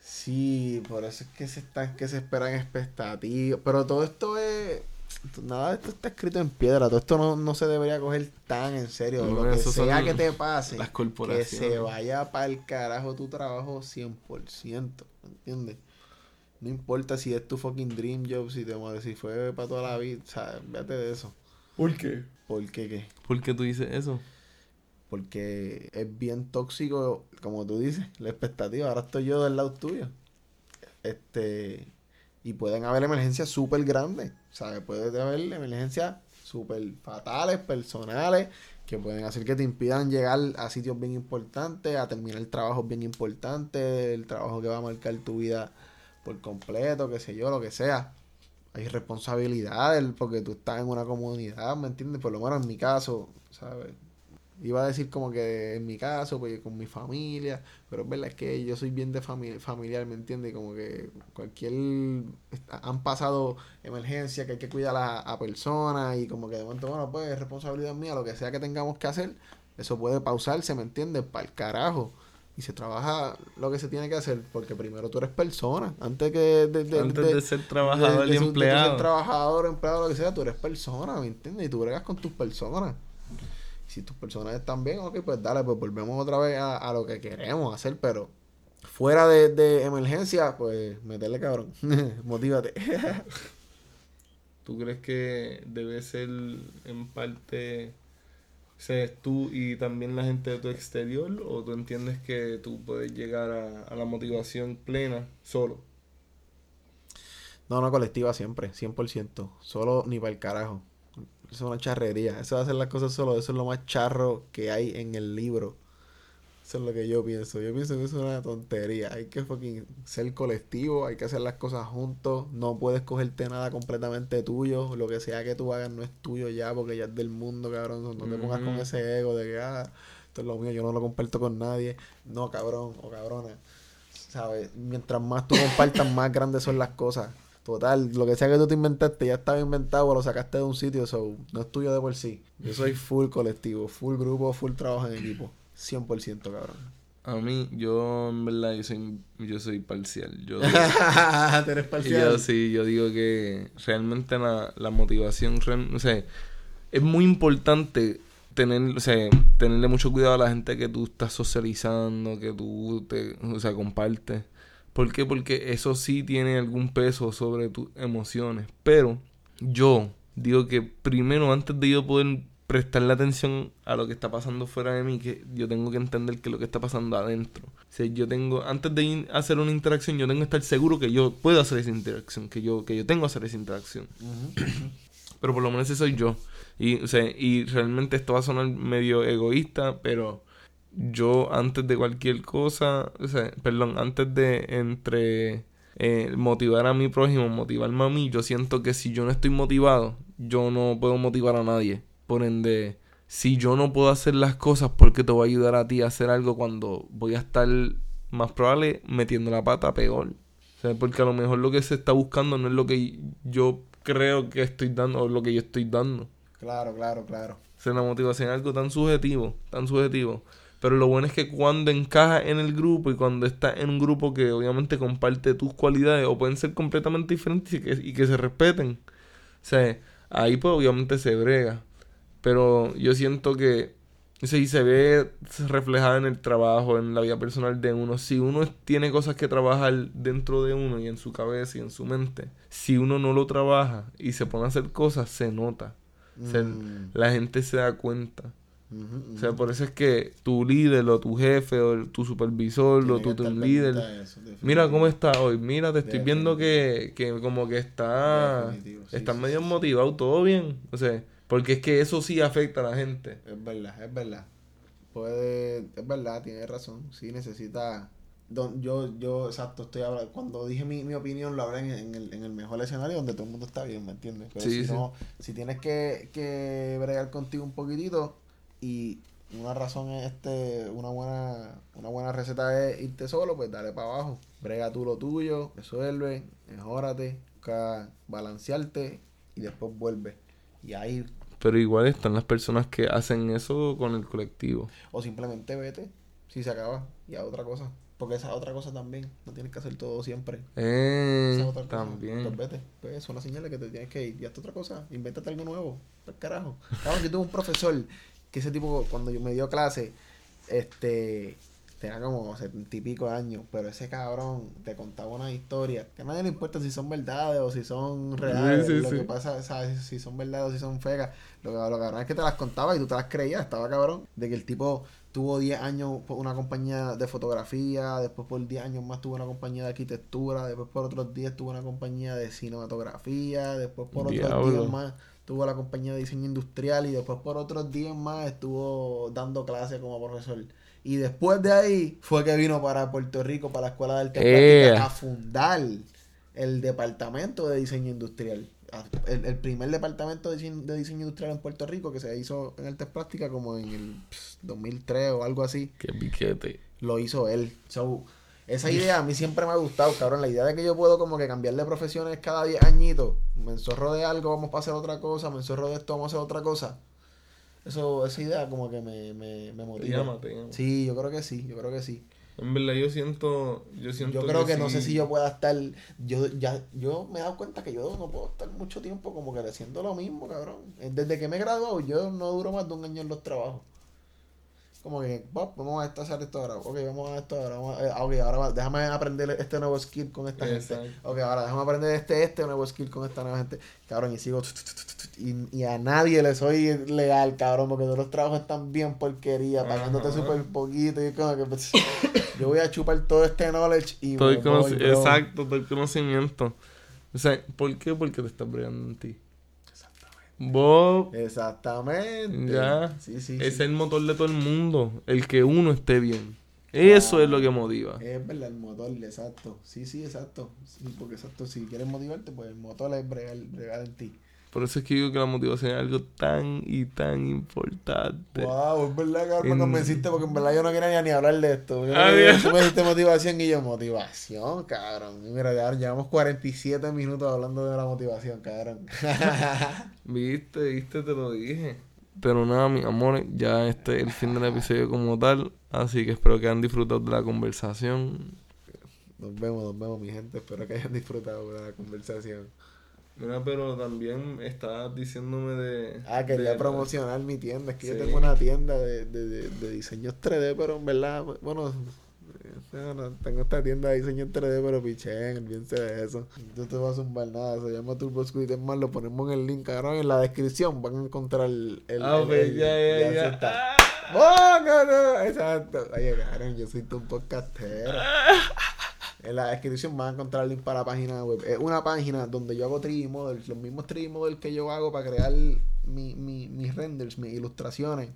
Sí, por eso es que se están, que se esperan expectativas. Pero todo esto es. Nada de esto está escrito en piedra. Todo esto no, se debería coger tan en serio. lo que sea que te *laughs* pase. Las corporaciones. Que se vaya para el carajo tu trabajo 100%. ¿Entiendes? No importa si es tu fucking dream job, si te si fue para toda la vida. O sea, véate de eso. ¿Por qué? ¿Por qué qué? ¿Por qué tú dices eso? Porque es bien tóxico, como tú dices, la expectativa. Ahora estoy yo del lado tuyo. Este. Y pueden haber emergencias súper grandes. ¿Sabes? Puede haber emergencias súper fatales, personales, que pueden hacer que te impidan llegar a sitios bien importantes, a terminar trabajos bien importantes, el trabajo que va a marcar tu vida por completo, qué sé yo, lo que sea. Hay responsabilidades porque tú estás en una comunidad, ¿me entiendes? Por lo menos en mi caso, ¿sabes? Iba a decir como que en mi caso, pues con mi familia, pero es verdad que yo soy bien de familiar, ¿me entiendes? Como que cualquier... Han pasado emergencias que hay que cuidar a, a personas y como que de momento, bueno, pues es responsabilidad mía, lo que sea que tengamos que hacer, eso puede pausarse, ¿me entiendes? Para el carajo. Y se trabaja lo que se tiene que hacer, porque primero tú eres persona, antes que de, antes de, ser trabajador y empleado. De ser trabajador, empleado, lo que sea, tú eres persona, ¿me entiendes? Y tú bregas con tus personas si tus personas están bien, ok, pues dale, pues volvemos otra vez a, lo que queremos hacer, pero fuera de, emergencia, pues meterle cabrón, *laughs* motívate. *laughs* ¿Tú crees que debe ser en parte seas tú y también la gente de tu exterior o tú entiendes que tú puedes llegar a, a la motivación plena solo? No, no, colectiva siempre, 100%. Solo ni para el carajo. Eso es una charrería. Eso de hacer las cosas solo, eso es lo más charro que hay en el libro. Eso es lo que yo pienso. Yo pienso que eso es una tontería. Hay que fucking ser colectivo, hay que hacer las cosas juntos. No puedes cogerte nada completamente tuyo. Lo que sea que tú hagas no es tuyo ya, porque ya es del mundo, cabrón. No te pongas con ese ego de que, ah, esto es lo mío, yo no lo comparto con nadie. No, cabrón o cabrona. ¿Sabes? Mientras más tú compartas, más grandes son las cosas. Total, lo que sea que tú te inventaste ya estaba inventado o lo sacaste de un sitio, so, no es tuyo de por sí. Yo soy full colectivo, full grupo, full trabajo en equipo. 100% cabrón. A mí, yo en verdad, yo soy, yo soy parcial. Yo, *laughs* ¿Tú eres parcial? Yo sí, yo digo que realmente la, la motivación, o sea, es muy importante tener, o sea, tenerle mucho cuidado a la gente que tú estás socializando, que tú te, o sea, compartes. ¿Por qué? Porque eso sí tiene algún peso sobre tus emociones. Pero yo digo que primero, antes de yo poder prestarle atención a lo que está pasando fuera de mí, que yo tengo que entender que lo que está pasando adentro. O sea, yo tengo, antes de hacer una interacción, yo tengo que estar seguro que yo puedo hacer esa interacción, que yo, que yo tengo que hacer esa interacción. pero por lo menos ese soy yo. Y, o sea, y realmente esto va a sonar medio egoísta, pero yo antes de cualquier cosa, o sea, perdón, antes de entre eh, motivar a mi prójimo, motivarme a mí, yo siento que si yo no estoy motivado, yo no puedo motivar a nadie. Por ende, si yo no puedo hacer las cosas, porque te voy a ayudar a ti a hacer algo cuando voy a estar más probable metiendo la pata peor? O sea, porque a lo mejor lo que se está buscando no es lo que yo creo que estoy dando o lo que yo estoy dando. Claro, claro, claro. O sea, la motivación es algo tan subjetivo, tan subjetivo. Pero lo bueno es que cuando encaja en el grupo y cuando está en un grupo que obviamente comparte tus cualidades o pueden ser completamente diferentes y que, y que se respeten, o sea, ahí pues obviamente se brega. Pero yo siento que si se ve reflejada en el trabajo, en la vida personal de uno. Si uno tiene cosas que trabajar dentro de uno y en su cabeza y en su mente, si uno no lo trabaja y se pone a hacer cosas, se nota. Mm. la gente se da cuenta. O sea, por eso es que tu líder o tu jefe o tu supervisor o tu, líder, mira cómo está hoy, mira, te estoy viendo que, que, como que está, está medio motivado, todo bien, o sea, porque es que eso sí afecta a la gente. Es verdad, es verdad. Puede, es verdad, tiene razón, sí necesita yo, yo, exacto, estoy hablando, cuando dije mi, mi opinión lo hablé en, el, en el mejor escenario donde todo el mundo está bien, ¿me entiendes? Pero si no, si tienes que, que bregar contigo un poquitito, y una razón es este, una buena, una buena receta es irte solo, pues dale para abajo. Brega tú lo tuyo, resuelve, mejórate, busca balancearte y después vuelve. Y ahí Pero igual están las personas que hacen eso con el colectivo. O simplemente vete, si se acaba, y a otra cosa. Porque esa es otra cosa también. No tienes que hacer todo siempre. Eh, Esa es otra cosa. también. Pues vete. Pues son las señales que te tienes que ir. Y hasta otra cosa. Invéntate algo nuevo. Pues carajo. Cabrón, yo tuve un profesor que ese tipo, cuando yo me dio clase, este. Tenía como setenta y pico de años, pero ese cabrón te contaba una historia que a nadie le importa si son verdades o si son reales. Sí, sí, lo sí. que pasa, ¿sabes? Si son verdades o si son fegas. Lo, que- lo cabrón es que te las contaba y tú te las creías. Estaba cabrón. De que el tipo tuvo 10 años por una compañía de fotografía, después por 10 años más tuvo una compañía de arquitectura, después por otros 10 tuvo una compañía de cinematografía, después por otros Diablo. 10 más tuvo la compañía de diseño industrial y después por otros 10 más estuvo dando clases como profesor. Y después de ahí fue que vino para Puerto Rico, para la Escuela de Arte. Plástica, a fundar el departamento de diseño industrial. El, el primer departamento de diseño, de diseño industrial en Puerto Rico que se hizo en Artes Plásticas como en el pss, 2003 o algo así, Qué piquete. lo hizo él. So, esa idea a mí siempre me ha gustado, cabrón. La idea de que yo puedo como que cambiar de profesiones cada 10 añitos. Me enzorro de algo, vamos a hacer otra cosa. Me enzorro de esto, vamos a hacer otra cosa. Eso, esa idea como que me, me, me Te motiva. llama, te llama. Sí, yo creo que sí, yo creo que sí. En verdad yo siento, yo siento Yo creo que, no sé si yo pueda estar. Yo ya yo me he dado cuenta que yo no puedo estar mucho tiempo como que haciendo lo mismo, cabrón. Desde que me he graduado, yo no duro más de un año en los trabajos. Como que, "Bob, vamos a esto, hacer esto ahora. Ok, vamos a esto ahora. Vamos a, eh, ok, ahora va- déjame aprender este nuevo skill con esta Exacto. gente. Ok, ahora déjame aprender este, este nuevo skill con esta nueva gente. Cabrón, y sigo. Y, y a nadie le soy leal, cabrón, porque todos los trabajos están bien porquería, pagándote súper poquito. Y como que, pues, yo voy a chupar todo este knowledge y Todo voy. Exacto, todo el conocimiento. O sea, ¿por qué? Porque te estás bregando en ti. Vos, Exactamente. ya, Sí, sí. es sí. el motor de todo el mundo. El que uno esté bien. Eso es lo que motiva. Es verdad, el motor, exacto. Sí, sí, exacto. Sí, porque exacto, si quieres motivarte, pues el motor es bregar, bregar en ti. Por eso es que digo que la motivación es algo tan y tan importante. Wow, es verdad, cabrón, En- me convenciste porque en verdad yo no quería ni, hablar de esto. Yo, Ah, tú me dijiste motivación y yo, motivación, cabrón. Y mira, ya llevamos 47 minutos hablando de la motivación, cabrón. *laughs* Viste, viste, te lo dije. Pero nada, mis amores, ya este es el fin del episodio como tal. Así que espero que hayan disfrutado de la conversación. Nos vemos, nos vemos, mi gente. Espero que hayan disfrutado de la conversación. Mira, pero también estabas diciéndome de. Ah, quería de- promocionar mi tienda. Es que Sí. yo tengo una tienda de, de, de, diseños 3D, pero en verdad, bueno, no, tengo esta tienda de diseños 3D, pero piché, olvídense de eso. No te vas a zumbar nada, se llama Turbo Squid. Es más, lo ponemos en el link, cabrón. En la descripción van a encontrar el. el Ah, el- el- ya, ya, ya. está. Ah. ¡Oh, no, no! Exacto. Oye, cabrón, yo soy tu podcastero. *laughs* En la descripción van a encontrar el link para la página web. Es una página donde yo hago 3D models, los mismos 3D models que yo hago para crear mi, mi- mis renders, mis ilustraciones.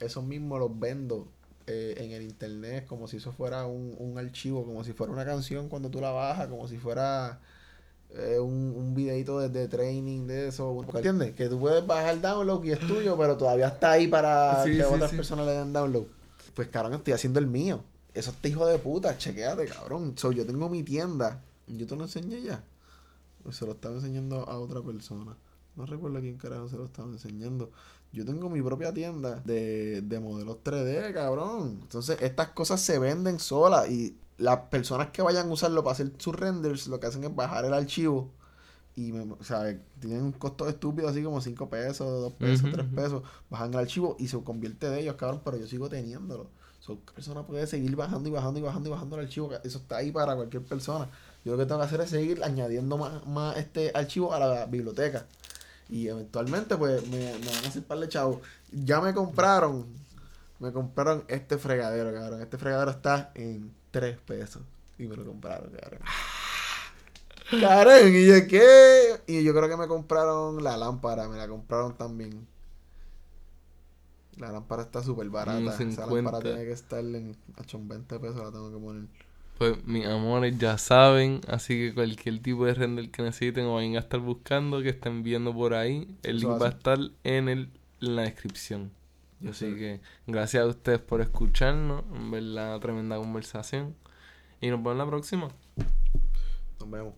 Esos mismos los vendo eh, en el internet como si eso fuera un, un archivo, como si fuera una canción cuando tú la bajas, como si fuera eh, un, un videito de, de training de eso. ¿Entiendes? Que tú puedes bajar download y es tuyo, pero todavía está ahí para Sí, que sí, otras sí. personas le den download. Pues cabrón, estoy haciendo el mío. Eso está hijo de puta, chequéate, cabrón. So, yo tengo mi tienda. Yo te lo enseñé ya. O se lo estaba enseñando a otra persona. No recuerdo a quién carajo se lo estaba enseñando. Yo tengo mi propia tienda de, de modelos 3D, cabrón. Entonces, estas cosas se venden solas. Y las personas que vayan a usarlo para hacer sus renders, lo que hacen es bajar el archivo. Y, me, o sea, tienen un costo estúpido, así como 5 pesos, 2 pesos, Ujú, 3 ujú. pesos. Bajan el archivo y se convierte de ellos, cabrón. Pero yo sigo teniéndolo. So, la persona puede seguir bajando y bajando y bajando y bajando el archivo. Eso está ahí para cualquier persona. Yo lo que tengo que hacer es seguir añadiendo más, más este archivo a la biblioteca. Y eventualmente, pues, me, me van a hacer par de chavos. Ya me compraron. Me compraron este fregadero, cabrón. Este fregadero está en 3 pesos. Y me lo compraron, cabrón. Cabrón, y yo qué. Y yo creo que me compraron la lámpara. Me la compraron también. La lámpara está súper barata. Esa 50. lámpara tiene que estar en 8, 20 pesos. La tengo que poner. Pues mis amores ya saben, así que cualquier tipo de render que necesiten o vayan a estar buscando, que estén viendo por ahí, el Eso link va a estar en, el, en la descripción. Yo Así sé. que gracias a ustedes por escucharnos, en verdad tremenda conversación. Y nos vemos la próxima. Nos vemos.